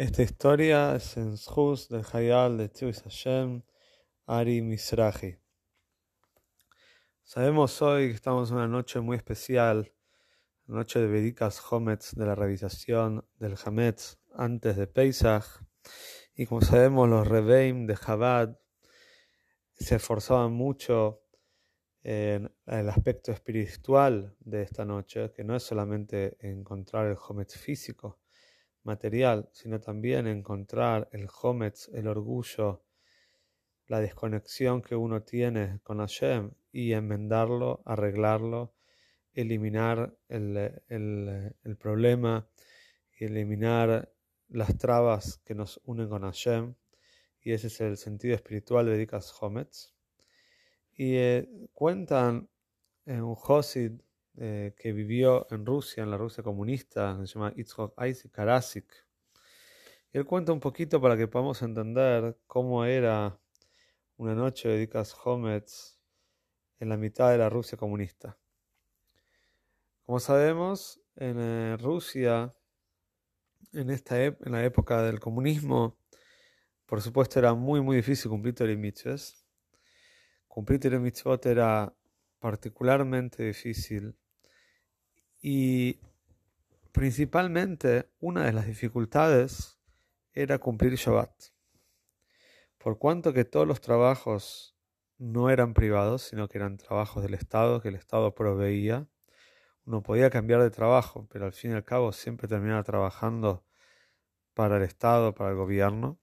Esta historia es en Shus del Hayal de Tzivis Hashem, Ari Misrahi. Sabemos hoy que estamos en una noche muy especial, noche de Vedikas Hometz, de la revisación del Hametz antes de Pesach. Y como sabemos, los Reveim de Chabad se esforzaban mucho en el aspecto espiritual de esta noche, que no es solamente encontrar el Hometz físico, material, sino también encontrar el hometz, el orgullo, la desconexión que uno tiene con Hashem y enmendarlo, arreglarlo, eliminar el, el, problema, eliminar las trabas que nos unen con Hashem. Y ese es el sentido espiritual de Dikas Hometz. Y eh, cuentan en un Josid eh, que vivió en Rusia, en la Rusia comunista, se llama Itzhok Karasik. Él cuenta un poquito para que podamos entender cómo era una noche de Dikas Hometz en la mitad de la Rusia comunista. Como sabemos, en eh, Rusia, en, esta en la época del comunismo, por supuesto era muy muy difícil cumplir Torah Mitzvot. Cumplir Torah Mitzvot era particularmente difícil y principalmente una de las dificultades era cumplir Shabbat. Por cuanto que todos los trabajos no eran privados, sino que eran trabajos del Estado, que el Estado proveía, uno podía cambiar de trabajo, pero al fin y al cabo siempre terminaba trabajando para el Estado, para el gobierno.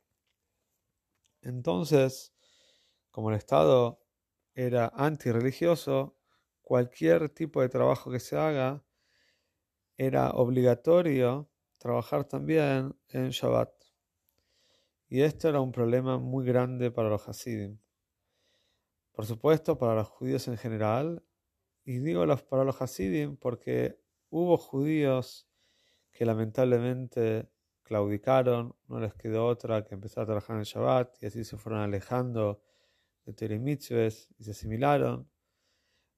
Entonces, como el Estado era antirreligioso, cualquier tipo de trabajo que se haga era obligatorio trabajar también en Shabbat. Y esto era un problema muy grande para los Hasidim. Por supuesto, para los judíos en general, y digo para los Hasidim porque hubo judíos que lamentablemente claudicaron, no les quedó otra que empezar a trabajar en Shabbat, y así se fueron alejando de Torah y se asimilaron.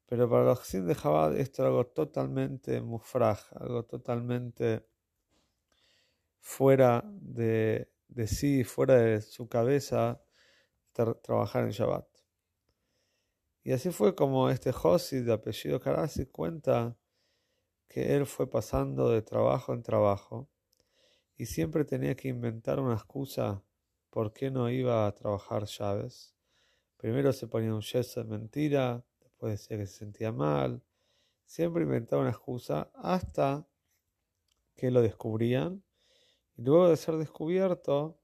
Pero para los Hasid de Chabad esto era algo totalmente mufraj, algo totalmente fuera de, sí, fuera de su cabeza, trabajar en Shabbat. Y así fue como este Josi de apellido Karasi cuenta que él fue pasando de trabajo en trabajo y siempre tenía que inventar una excusa por qué no iba a trabajar llaves. Primero se ponía un yeso de mentira, puede ser que se sentía mal, siempre inventaba una excusa hasta que lo descubrían. Y luego de ser descubierto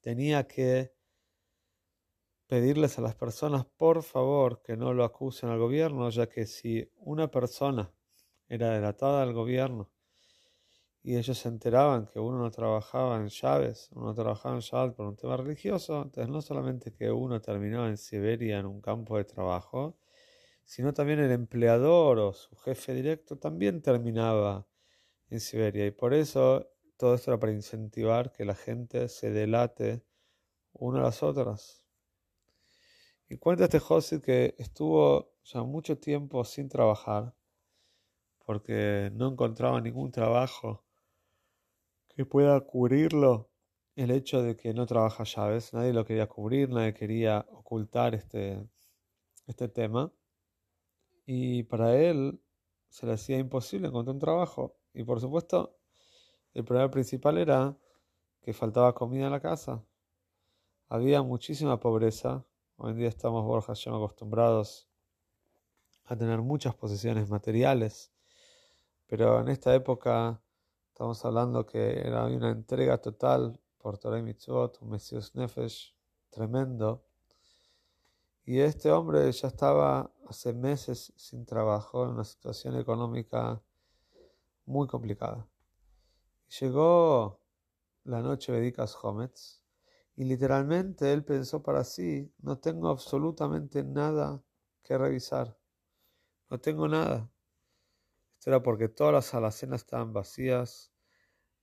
tenía que pedirles a las personas por favor que no lo acusen al gobierno, ya que si una persona era delatada al gobierno y ellos se enteraban que uno no trabajaba en llaves, uno trabajaba en llaves por un tema religioso, entonces no solamente que uno terminaba en Siberia en un campo de trabajo, sino también el empleador o su jefe directo también terminaba en Siberia. Y por eso todo esto era para incentivar que la gente se delate una a las otras. Y cuenta este José que estuvo ya mucho tiempo sin trabajar porque no encontraba ningún trabajo que pueda cubrirlo el hecho de que no trabaja llaves. Nadie lo quería cubrir, nadie quería ocultar este, este tema. Y para él se le hacía imposible encontrar un trabajo. Y por supuesto, el problema principal era que faltaba comida en la casa. Había muchísima pobreza. Hoy en día estamos, Borja, acostumbrados a tener muchas posesiones materiales. Pero en esta época Estamos hablando que era una entrega total por Torah y Mitzvot, un Mesius Nefesh tremendo. Y este hombre ya estaba hace meses sin trabajo, en una situación económica muy complicada. Llegó la noche Vedikas Hometz y literalmente él pensó para sí, no tengo absolutamente nada que revisar, no tengo nada. Era porque todas las alacenas estaban vacías,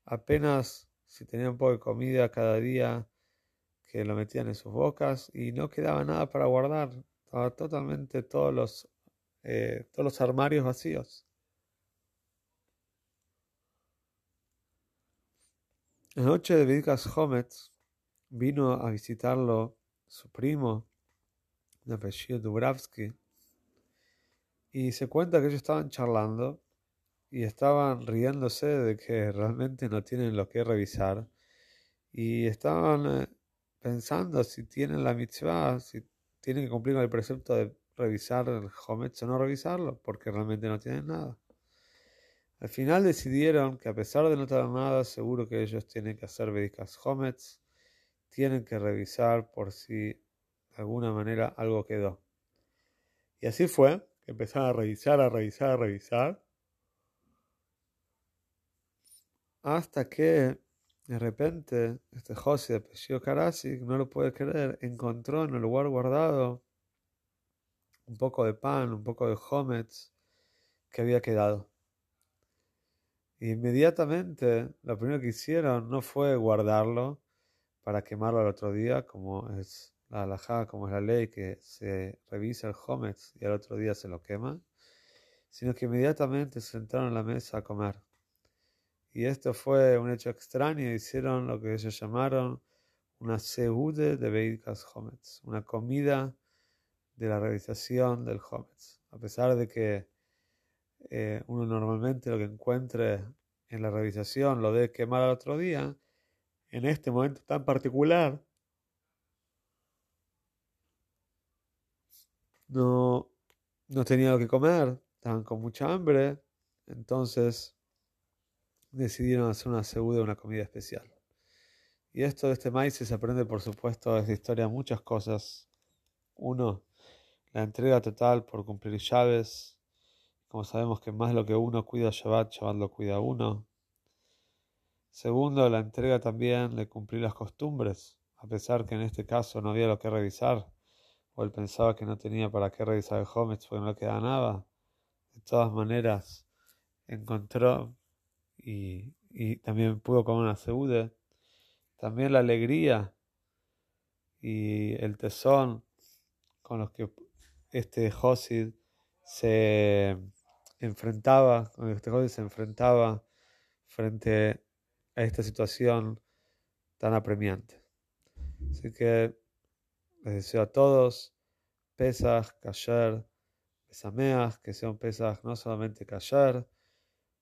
apenas si tenían un poco de comida cada día que lo metían en sus bocas y no quedaba nada para guardar, estaba totalmente todos los, eh, todos los armarios vacíos. La noche de Vidkas Hometz vino a visitarlo su primo, de apellido Dubravsky, y se cuenta que ellos estaban charlando y estaban riéndose de que realmente no tienen lo que revisar y estaban eh, pensando si tienen la mitzvah, si tienen que cumplir con el precepto de revisar el Hometz o no revisarlo, porque realmente no tienen nada. Al final decidieron que a pesar de no tener nada, seguro que ellos tienen que hacer Vedikas Hometz, tienen que revisar por si de alguna manera algo quedó. Y así fue, empezaron a revisar, a revisar, a revisar, hasta que de repente este José de apellido no lo puede creer, encontró en el lugar guardado un poco de pan, un poco de hometz que había quedado. inmediatamente lo primero que hicieron no fue guardarlo para quemarlo al otro día, como es la halajá, como es la ley que se revisa el hometz y al otro día se lo quema, sino que inmediatamente se sentaron a la mesa a comer. Y esto fue un hecho extraño, hicieron lo que ellos llamaron una seude de Beikas Hometz, una comida de la realización del Hometz. A pesar de que eh, uno normalmente lo que encuentre en la realización lo debe quemar al otro día, en este momento tan particular, no, no tenían lo que comer, estaban con mucha hambre, entonces decidieron hacer una segunda, una comida especial. Y esto de este maíz se aprende, por supuesto, de esta historia muchas cosas. Uno, la entrega total por cumplir llaves. Como sabemos que más lo que uno cuida Shabbat, Shabbat lo cuida uno. Segundo, la entrega también de cumplir las costumbres, a pesar que en este caso no había lo que revisar, o él pensaba que no tenía para qué revisar el Hometz porque no le quedaba nada. De todas maneras, encontró y, también pudo comer una seude. También la alegría y el tesón con los que este Josid se enfrentaba, con este Josid se enfrentaba frente a esta situación tan apremiante. Así que les deseo a todos Pesach, Kasher, Pesameach, que sean Pesach no solamente Kasher,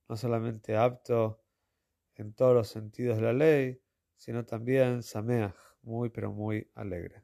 no solamente apto en todos los sentidos de la ley, sino también sameach, muy pero muy alegre.